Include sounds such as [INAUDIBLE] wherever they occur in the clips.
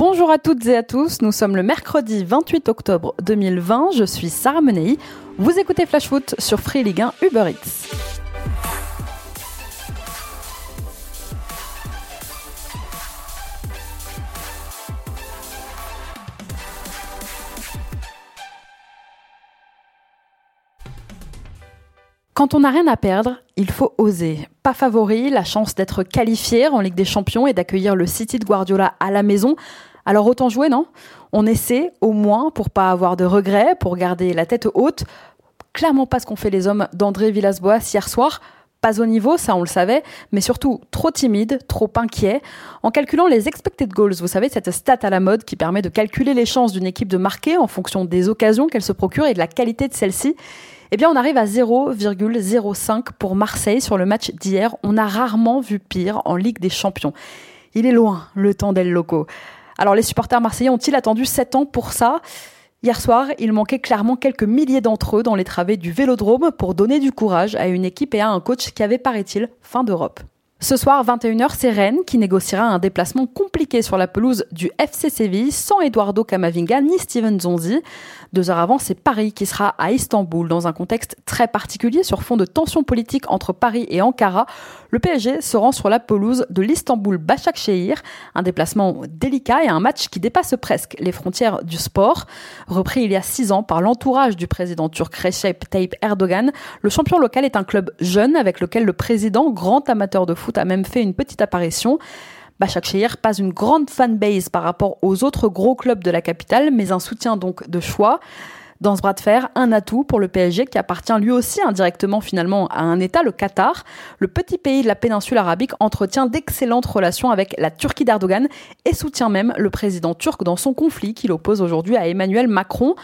Bonjour à toutes et à tous, nous sommes le mercredi 28 octobre 2020, je suis Sarah Menei, vous écoutez Flash Foot sur Free Ligue 1 Uber Eats. Quand on n'a rien à perdre, il faut oser. Pas favori, la chance d'être qualifié en Ligue des Champions et d'accueillir le City de Guardiola à la maison. Alors autant jouer, non? On essaie au moins pour pas avoir de regrets, pour garder la tête haute. Clairement pas ce qu'ont fait les hommes d'André Villas-Boas hier soir. Pas au niveau, ça on le savait, mais surtout trop timide, trop inquiet. En calculant les expected goals, vous savez, cette stat à la mode qui permet de calculer les chances d'une équipe de marquer en fonction des occasions qu'elle se procure et de la qualité de celle-ci eh bien on arrive à 0,05 pour Marseille sur le match d'hier. On a rarement vu pire en Ligue des Champions. Il est loin le temps d'El Loco. Alors les supporters marseillais ont-ils attendu 7 ans pour ça? Hier soir, il manquait clairement quelques milliers d'entre eux dans les travées du Vélodrome pour donner du courage à une équipe et à un coach qui avait, paraît-il, fin d'Europe. Ce soir, 21h, c'est Rennes qui négociera un déplacement compliqué sur la pelouse du FC Séville sans Eduardo Camavinga ni Steven Zonzi. Deux heures avant, c'est Paris qui sera à Istanbul dans un contexte très particulier sur fond de tensions politiques entre Paris et Ankara. Le PSG se rend sur la pelouse de l'Istanbul Başakşehir, un déplacement délicat et un match qui dépasse presque les frontières du sport. Repris il y a six ans par l'entourage du président turc Recep Tayyip Erdogan, le champion local est un club jeune avec lequel le président, grand amateur de foot, a même fait une petite apparition. Başakşehir, pas une grande fanbase par rapport aux autres gros clubs de la capitale, mais un soutien donc de choix. Dans ce bras de fer, un atout pour le PSG qui appartient lui aussi indirectement finalement à un État, le Qatar. Le petit pays de la péninsule arabique entretient d'excellentes relations avec la Turquie d'Erdogan et soutient même le président turc dans son conflit qu'il oppose aujourd'hui à Emmanuel Macron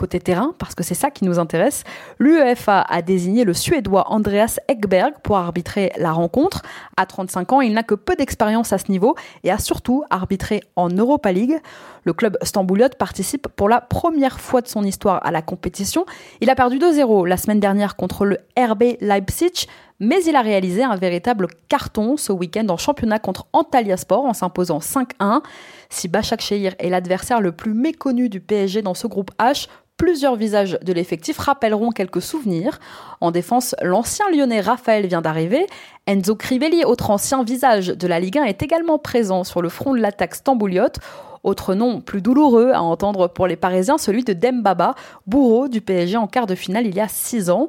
côté terrain, parce que c'est ça qui nous intéresse, l'UEFA a désigné le Suédois Andreas Ekberg pour arbitrer la rencontre. À 35 ans, il n'a que peu d'expérience à ce niveau et a surtout arbitré en Europa League. Le club stambouliote participe pour la première fois de son histoire à la compétition. Il a perdu 2-0 la semaine dernière contre le RB Leipzig, mais il a réalisé un véritable carton ce week-end en championnat contre Antalya Sport en s'imposant 5-1. Si Başakşehir est l'adversaire le plus méconnu du PSG dans ce groupe H, Plusieurs visages de l'effectif rappelleront quelques souvenirs. En défense, l'ancien lyonnais Raphaël vient d'arriver. Enzo Crivelli, autre ancien visage de la Ligue 1, est également présent sur le front de l'attaque stambouliote. Autre nom plus douloureux à entendre pour les Parisiens, celui de Dembaba, bourreau du PSG en quart de finale il y a six ans.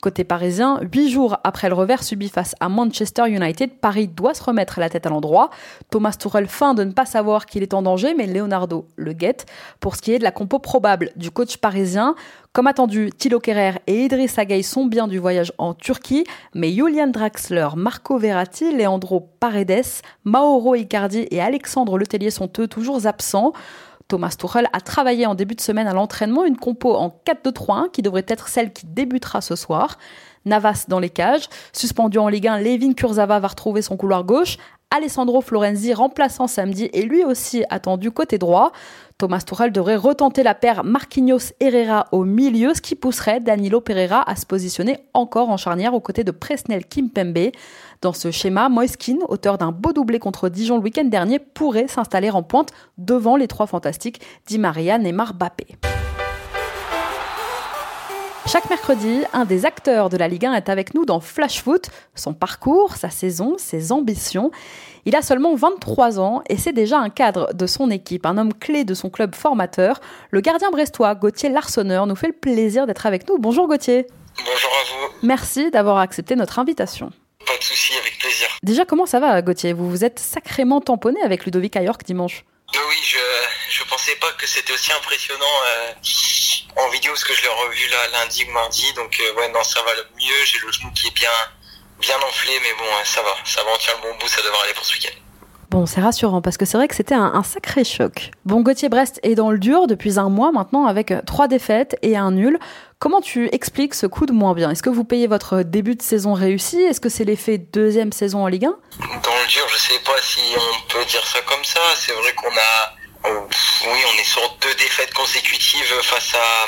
Côté parisien, huit jours après le revers subi face à Manchester United, Paris doit se remettre la tête à l'endroit. Thomas Tuchel feint de ne pas savoir qu'il est en danger, mais Leonardo le guette. Pour ce qui est de la compo probable du coach parisien, comme attendu, Thilo Kerrer et Idriss Gueye sont bien du voyage en Turquie, mais Julian Draxler, Marco Verratti, Leandro Paredes, Mauro Icardi et Alexandre Letellier sont eux toujours absents. Thomas Tuchel a travaillé en début de semaine à l'entraînement une compo en 4-2-3-1 qui devrait être celle qui débutera ce soir. Navas dans les cages, suspendu en Ligue 1, Levin Kurzava va retrouver son couloir gauche, Alessandro Florenzi remplaçant samedi et lui aussi attendu côté droit. Thomas Tuchel devrait retenter la paire Marquinhos Herrera au milieu, ce qui pousserait Danilo Pereira à se positionner encore en charnière aux côtés de Presnel Kimpembe. Dans ce schéma, Moiskin, auteur d'un beau doublé contre Dijon le week-end dernier, pourrait s'installer en pointe devant les trois fantastiques Di Maria, Neymar, Bappé. Chaque mercredi, un des acteurs de la Ligue 1 est avec nous dans Flash Foot, son parcours, sa saison, ses ambitions. Il a seulement 23 ans et c'est déjà un cadre de son équipe, un homme clé de son club formateur. Le gardien brestois Gauthier Larsonneur nous fait le plaisir d'être avec nous. Bonjour Gauthier. Bonjour à vous. Merci d'avoir accepté notre invitation. Pas de souci, avec plaisir. Déjà, comment ça va Gauthier? Vous vous êtes sacrément tamponné avec Ludovic Ayork dimanche. Oui, je, je pensais pas que c'était aussi impressionnant. Euh, en vidéo parce que je l'ai revu là lundi ou mardi. Donc euh, ouais non ça va mieux. J'ai le genou qui est bien bien enflé, mais bon ça va, ça va en tient le bon bout, ça devrait aller pour ce week-end. Bon, c'est rassurant parce que c'est vrai que c'était un, sacré choc. Bon, Gauthier Brest est dans le dur depuis un mois maintenant avec trois défaites et un nul. Comment tu expliques ce coup de moins bien? Est-ce que vous payez votre début de saison réussi? Est-ce que c'est l'effet deuxième saison en Ligue 1 Dans le dur, je sais pas si on peut dire ça comme ça. C'est vrai qu'on a oui, on est sur deux défaites consécutives face à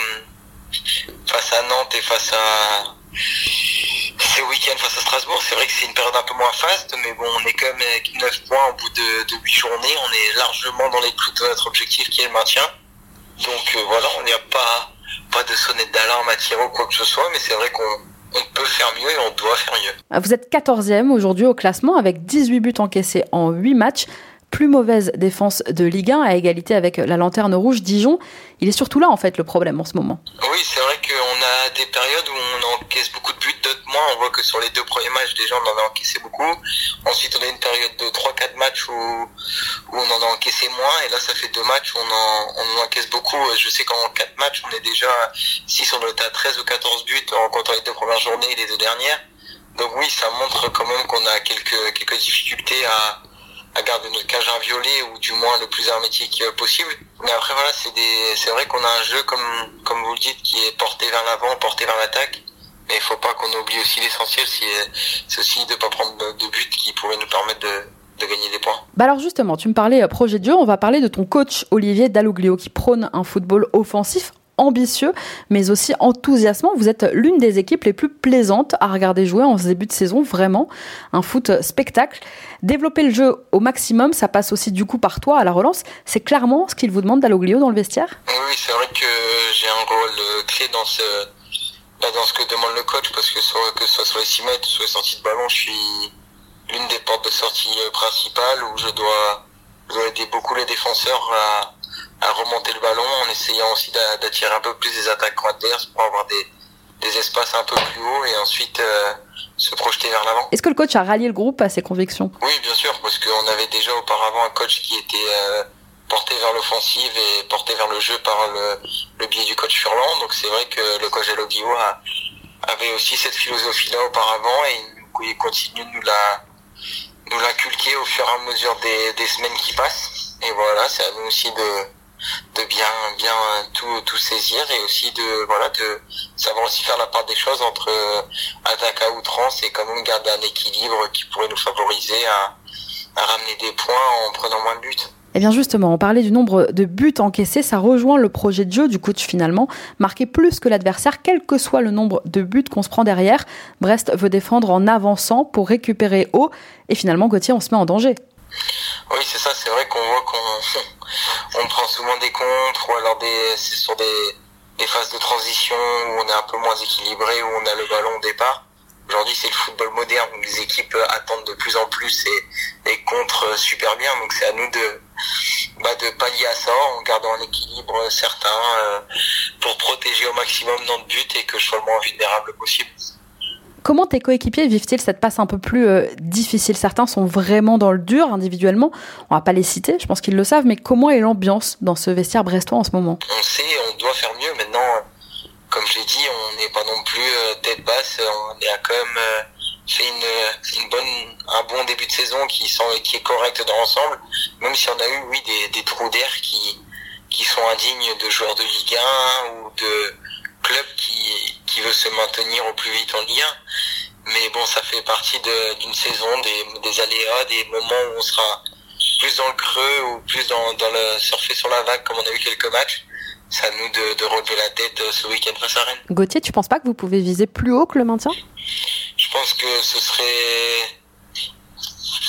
face à Nantes et face à week-end face à Strasbourg. C'est vrai que c'est une période un peu moins faste, mais bon, on est quand même avec 9 points au bout de, de 8 journées. On est largement dans les clous de notre objectif qui est le maintien. Donc euh, voilà, on n'y a pas, pas de sonnette d'alarme à tirer ou quoi que ce soit, mais c'est vrai qu'on on peut faire mieux et on doit faire mieux. Vous êtes 14e aujourd'hui au classement avec 18 buts encaissés en 8 matchs plus mauvaise défense de Ligue 1 à égalité avec la lanterne rouge Dijon. Il est surtout là en fait le problème en ce moment. Oui, c'est vrai qu'on a des périodes où on encaisse beaucoup de buts, d'autres moins. On voit que sur les deux premiers matchs déjà on en a encaissé beaucoup. Ensuite on a une période de 3-4 matchs où, on en a encaissé moins et là ça fait deux matchs où on en, encaisse beaucoup. Je sais qu'en 4 matchs on est déjà, si on à 13 ou 14 buts en comptant les deux premières journées et les deux dernières. Donc oui, ça montre quand même qu'on a quelques, quelques difficultés à, à garder notre cage inviolée ou du moins le plus hermétique euh, possible. Mais après voilà, c'est vrai qu'on a un jeu comme comme vous le dites qui est porté vers l'avant, porté vers l'attaque. Mais il faut pas qu'on oublie aussi l'essentiel, c'est aussi de pas prendre de buts qui pourraient nous permettre de, gagner des points. Bah alors justement, tu me parlais euh, projet de on va parler de ton coach Olivier Dalloglio qui prône un football offensif ambitieux, mais aussi enthousiasmant. Vous êtes l'une des équipes les plus plaisantes à regarder jouer en début de saison, vraiment. Un foot spectacle. Développer le jeu au maximum, ça passe aussi du coup par toi à la relance. C'est clairement ce qu'il vous demande d'Aloglio dans le vestiaire? Oui, c'est vrai que j'ai un rôle euh, clé dans ce, bah, dans ce que demande le coach, parce que, que ce soit sur les 6 mètres, sur les sorties de ballon, je suis l'une des portes de sortie euh, principales où je dois aider beaucoup les défenseurs à à remonter le ballon en essayant aussi d'attirer un peu plus des attaques adverses pour avoir des, des espaces un peu plus hauts et ensuite euh, se projeter vers l'avant. Est-ce que le coach a rallié le groupe à ses convictions? Oui, bien sûr, parce qu'on avait déjà auparavant un coach qui était euh, porté vers l'offensive et porté vers le jeu par le, le biais du coach Furlan. Donc c'est vrai que le coach Elogio avait aussi cette philosophie-là auparavant et il continue de nous la nous l'inculquer au fur et à mesure des, des semaines qui passent. Et voilà, c'est à nous aussi de de bien bien tout tout saisir et aussi de voilà de savoir aussi faire la part des choses entre euh, attaque à outrance et quand même garder un équilibre qui pourrait nous favoriser à, à ramener des points en prenant moins de buts. Eh bien justement, on parlait du nombre de buts encaissés, ça rejoint le projet de jeu du coach finalement, marquer plus que l'adversaire, quel que soit le nombre de buts qu'on se prend derrière. Brest veut défendre en avançant pour récupérer haut, et finalement Gauthier, on se met en danger. Oui, c'est ça, c'est vrai qu'on voit qu'on [LAUGHS] on prend souvent des contres ou alors c'est sur des, phases de transition où on est un peu moins équilibré, où on a le ballon au départ. Aujourd'hui, c'est le football moderne où les équipes attendent de plus en plus et, et contre super bien. Donc, c'est à nous de, bah, pallier à ça en gardant un équilibre certain euh, pour protéger au maximum notre but et que je sois le moins vulnérable possible. Comment tes coéquipiers vivent-ils cette passe un peu plus euh, difficile? Certains sont vraiment dans le dur individuellement. On va pas les citer, je pense qu'ils le savent, mais comment est l'ambiance dans ce vestiaire brestois en ce moment? On sait, on doit faire mieux. Maintenant, comme je l'ai dit, on n'est pas non plus euh, tête basse. On a quand même euh, fait une, une, bonne, un bon début de saison qui, est correct dans l'ensemble. Même si on a eu, oui, des, trous d'air qui, sont indignes de joueurs de Ligue 1 ou de club qui, qui veut se maintenir au plus vite en Ligue 1. Bon, ça fait partie d'une saison, des, des aléas, des moments où on sera plus dans le creux ou plus dans, dans le surfer sur la vague comme on a eu quelques matchs. C'est à nous de, de relever la tête euh, ce week-end face à Rennes. Gauthier, tu penses pas que vous pouvez viser plus haut que le maintien? Je pense que ce serait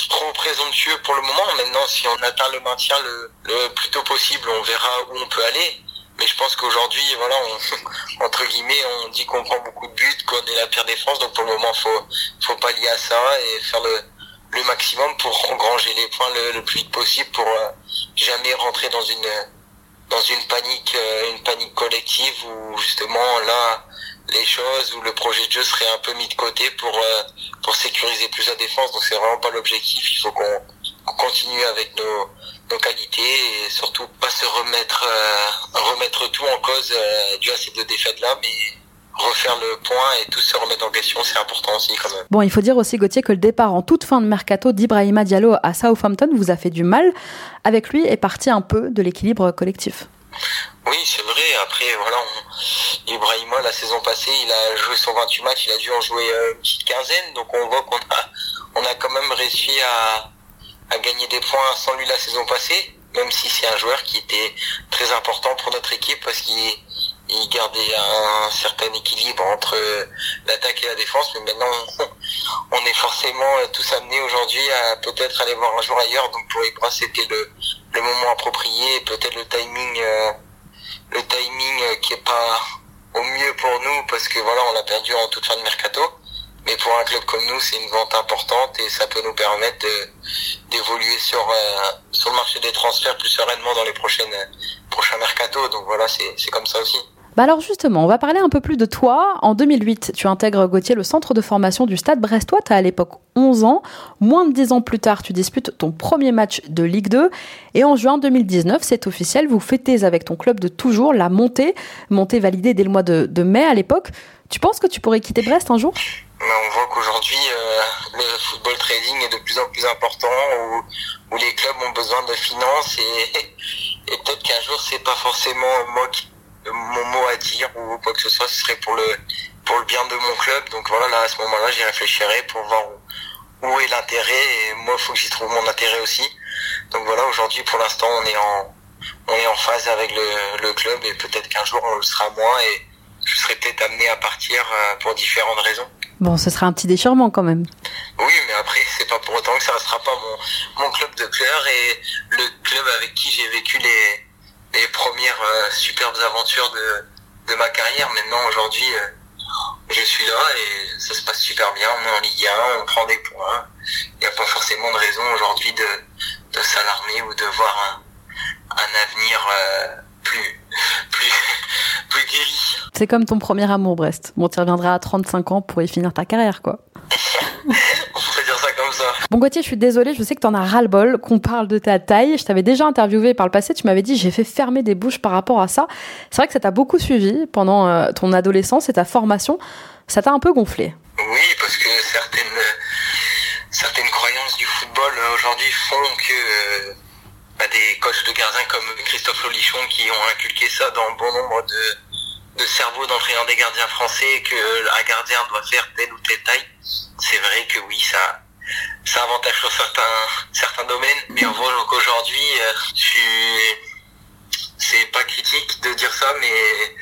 trop présomptueux pour le moment. Maintenant, si on atteint le maintien le, le plus tôt possible, on verra où on peut aller. Mais je pense qu'aujourd'hui, voilà, on, [LAUGHS] entre guillemets, on dit qu'on prend beaucoup de buts, qu'on est la pire défense. Donc pour le moment, faut, faut pas lier à ça et faire le, le maximum pour engranger les points le, plus vite possible pour euh, jamais rentrer dans une, dans une panique, euh, une panique collective où justement là, les choses où le projet de jeu serait un peu mis de côté pour, euh, pour sécuriser plus la défense. Donc c'est vraiment pas l'objectif. Il faut qu'on continue avec nos, nos qualités et surtout pas se remettre euh, remettre tout en cause euh, dû à ces deux défaites là mais refaire le point et tout se remettre en question, c'est important aussi quand même. Bon, il faut dire aussi Gauthier que le départ en toute fin de mercato d'Ibrahima Diallo à Southampton vous a fait du mal. Avec lui est parti un peu de l'équilibre collectif. Oui, c'est vrai. Après, voilà, on... Ibrahima, la saison passée, il a joué son 28 matchs, il a dû en jouer euh, une petite quinzaine. Donc on voit qu'on a, on a quand même réussi à, à gagner des points sans lui la saison passée, même si c'est un joueur qui était très important pour notre équipe parce qu'il il gardait un certain équilibre entre l'attaque et la défense. Mais maintenant, [LAUGHS] on est forcément tous amenés aujourd'hui à peut-être aller voir un jour ailleurs. Donc pour Ibra, c'était le, le moment approprié, peut-être le timing, euh, le timing qui est pas au mieux pour nous parce que voilà, on l'a perdu en toute fin de mercato. Mais pour un club comme nous, c'est une vente importante et ça peut nous permettre d'évoluer sur euh, sur le marché des transferts plus sereinement dans les prochaines prochains mercato. Donc voilà, c'est comme ça aussi. Bah alors justement, on va parler un peu plus de toi. En 2008, tu intègres Gauthier le centre de formation du Stade Brestois. Tu as à l'époque 11 ans. Moins de 10 ans plus tard, tu disputes ton premier match de Ligue 2. Et en juin 2019, c'est officiel, vous fêtez avec ton club de toujours la montée, montée validée dès le mois de, mai à l'époque. Tu penses que tu pourrais quitter Brest un jour? On voit qu'aujourd'hui, euh, le football trading est de plus en plus important, où, les clubs ont besoin de finances et, et peut-être qu'un jour, c'est pas forcément moi qui mon mot à dire ou quoi que ce soit, ce serait pour le pour le bien de mon club. Donc voilà, là à ce moment-là, j'y réfléchirai pour voir où, est l'intérêt et moi, il faut que j'y trouve mon intérêt aussi. Donc voilà, aujourd'hui, pour l'instant, on est en on est en phase avec le, le club et peut-être qu'un jour on le sera moins et je serai peut-être amené à partir euh, pour différentes raisons. Bon, ce sera un petit déchirement quand même. Oui, mais après, c'est pas pour autant que ça ne sera pas mon, mon club de cœur et le club avec qui j'ai vécu les, les premières euh, superbes aventures de, de ma carrière. Maintenant, aujourd'hui, euh, je suis là et ça se passe super bien. On est en Ligue 1, on prend des points. Il n'y a pas forcément de raison aujourd'hui de, de s'alarmer ou de voir un, un avenir euh, plus, [LAUGHS] plus, plus guéri. C'est comme ton premier amour, Brest. Bon, tu reviendras à 35 ans pour y finir ta carrière, quoi. Bon Gauthier, je suis désolée, je sais que tu en as ras-le-bol, qu'on parle de ta taille. Je t'avais déjà interviewé par le passé, tu m'avais dit j'ai fait fermer des bouches par rapport à ça. C'est vrai que ça t'a beaucoup suivi pendant euh, ton adolescence et ta formation. Ça t'a un peu gonflé. Oui, parce que certaines, croyances du football euh, aujourd'hui font que euh, bah, des coachs de gardiens comme Christophe Lolichon qui ont inculqué ça dans bon nombre de, de cerveaux d'entraîneurs des gardiens français, qu'un gardien doit faire telle ou telle taille. C'est vrai que oui, ça, ça avantage sur certains certains domaines, mais on voit qu'aujourd'hui, euh, c'est pas critique de dire ça, mais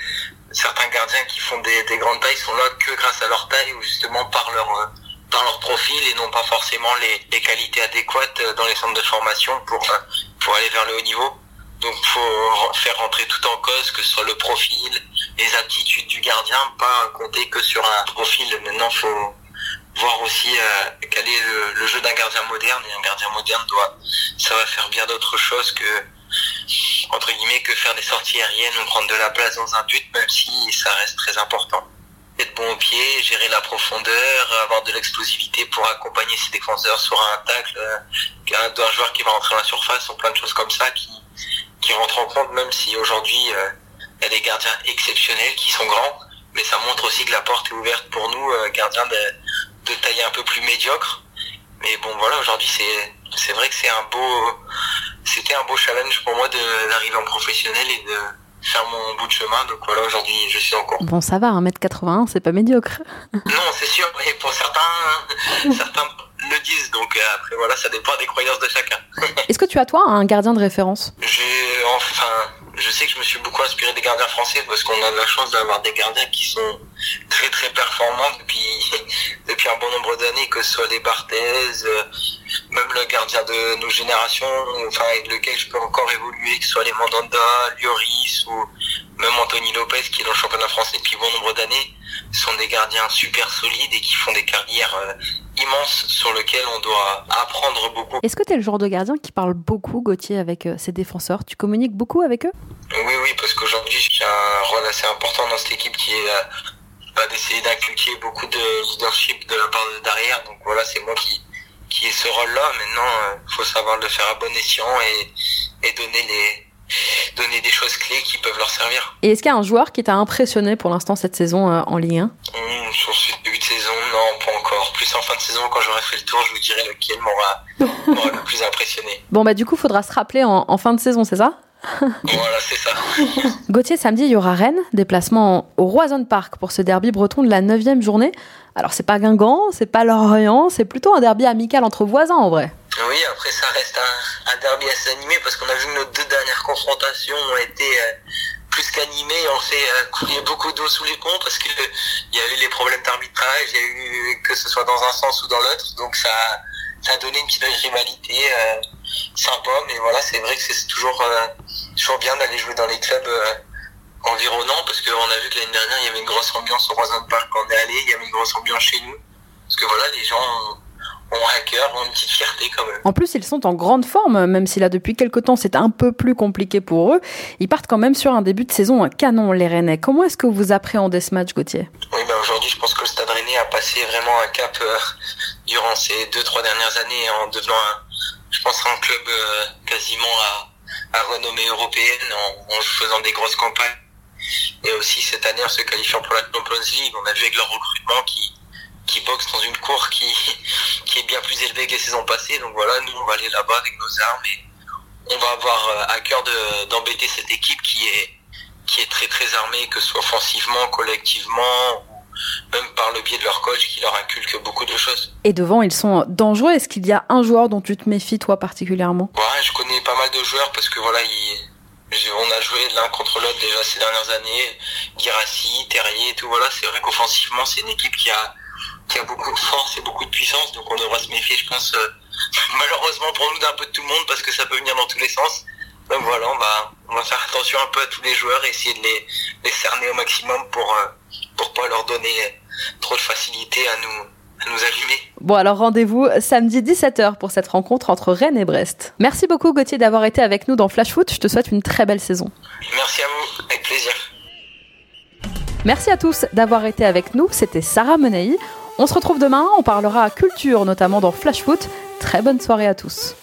certains gardiens qui font des, des, grandes tailles sont là que grâce à leur taille ou justement par leur euh, leur profil et non pas forcément les, les qualités adéquates dans les centres de formation pour euh, pour aller vers le haut niveau. Donc faut faire rentrer tout en cause, que ce soit le profil, les aptitudes du gardien, pas compter que sur un profil. Maintenant faut voir aussi euh, quel est le, jeu d'un gardien moderne et un gardien moderne doit va faire bien d'autres choses que entre guillemets que faire des sorties aériennes ou prendre de la place dans un but même si ça reste très important. Être bon au pied gérer la profondeur avoir de l'explosivité pour accompagner ses défenseurs sur un tacle euh, d'un joueur qui va rentrer dans la surface ou plein de choses comme ça qui qui rentrent en compte même si aujourd'hui euh, il y a des gardiens exceptionnels qui sont grands mais ça montre aussi que la porte est ouverte pour nous gardiens de de taille un peu plus médiocre. Mais bon, voilà, aujourd'hui, c'est, c'est vrai que c'est un beau, c'était un beau challenge pour moi d'arriver en professionnel et de faire mon bout de chemin. Donc voilà, aujourd'hui, je suis en cours. Bon, ça va, 1m81, c'est pas médiocre. [LAUGHS] non, c'est sûr, mais pour certains, [LAUGHS] certains le disent. Donc euh, après, voilà, ça dépend des croyances de chacun. [LAUGHS] Est-ce que tu as, toi, un gardien de référence? J'ai, enfin, je sais que je me suis beaucoup inspiré des gardiens français parce qu'on a la chance d'avoir des gardiens qui sont très très performants depuis depuis un bon nombre d'années, que ce soit les Barthez, euh, même le gardien de nos générations, enfin avec lequel je peux encore évoluer, que ce soit les Mandanda, Lloris ou même Anthony Lopez qui est dans le championnat français depuis bon nombre d'années, sont des gardiens super solides et qui font des carrières euh, immenses sur lesquelles on doit apprendre beaucoup. Est-ce que tu es le genre de gardien qui parle beaucoup, Gauthier, avec euh, ses défenseurs? Tu communiques beaucoup avec eux? Oui, oui, parce qu'aujourd'hui j'ai un rôle assez important dans cette équipe qui est euh, d'essayer d'inculquer beaucoup de leadership de la part de derrière. Donc voilà, c'est moi qui qui ai ce rôle-là. Maintenant, il faut savoir le faire à bon escient et, et donner les donner des choses clés qui peuvent leur servir. Et est-ce qu'il y a un joueur qui t'a impressionné pour l'instant cette saison euh, en Ligue 1 mmh, Sur ce début de saison, non, pas encore. Plus en fin de saison, quand j'aurai fait le tour, je vous dirai lequel m'aura le [LAUGHS] plus impressionné. Bon, bah du coup, faudra se rappeler en, en fin de saison, c'est ça? Voilà, c'est ça. [LAUGHS] Gauthier, samedi, il y aura Rennes, déplacement au Roison Park pour ce derby breton de la 9 journée. Alors, c'est pas Guingamp, c'est pas Lorient, c'est plutôt un derby amical entre voisins en vrai. Oui, après ça reste un, un derby assez animé parce qu'on a vu que nos deux dernières confrontations ont été euh, plus qu'animé. On fait couler beaucoup d'eau sous les ponts parce que il y a eu les problèmes d'arbitrage, il y a eu que ce soit dans un sens ou dans l'autre, donc ça, ça a donné une petite rivalité sympa. Mais voilà, c'est vrai que c'est toujours toujours bien d'aller jouer dans les clubs environnants parce qu'on a vu que l'année dernière il y avait une grosse ambiance au Roison Park quand on est allé, il y avait une grosse ambiance chez nous parce que voilà les gens ont un cœur, ont une petite fierté quand même. En plus, ils sont en grande forme, même si là, depuis quelques temps, c'est un peu plus compliqué pour eux. Ils partent quand même sur un début de saison canon, les Rennais. Comment est-ce que vous appréhendez ce match, Gauthier? Oui, ben aujourd'hui, je pense que le Stade Rennais a passé vraiment un cap euh, durant ces deux, trois dernières années en devenant, je pense, un club euh, quasiment à, à, renommée européenne en, faisant des grosses campagnes. Et aussi cette année en se qualifiant pour la Champions League, on a vu avec leur recrutement qui qui boxe dans une cour qui, [LAUGHS] qui est bien plus élevée que les saisons passées. Donc voilà, nous on va aller là-bas avec nos armes et on va avoir euh, à cœur d'embêter cette équipe qui est, qui est très très armée, que ce soit offensivement, collectivement, même par le biais de leur coach qui leur inculque beaucoup de choses. Et devant, ils sont dangereux. Est-ce qu'il y a un joueur dont tu te méfies, toi, particulièrement? Ouais, je connais pas mal de joueurs parce que voilà, on a joué l'un contre l'autre déjà ces dernières années. Girassi, Terrier et tout. Voilà, c'est vrai qu'offensivement, c'est une équipe qui a qui a beaucoup de force et beaucoup de puissance, donc on devra se méfier, je pense, euh, [LAUGHS] malheureusement pour nous d'un peu de tout le monde parce que ça peut venir dans tous les sens. Donc voilà, on va, on va faire attention un peu à tous les joueurs et essayer de les, les cerner au maximum pour, euh, pour pas leur donner trop de facilité à nous, à nous allumer. Bon alors rendez-vous samedi 17h pour cette rencontre entre Rennes et Brest. Merci beaucoup Gauthier d'avoir été avec nous dans Flash Foot, je te souhaite une très belle saison. Merci à vous, avec plaisir. Merci à tous d'avoir été avec nous, c'était Sarah Menei. On se retrouve demain, on parlera culture, notamment dans Flash Foot. Très bonne soirée à tous.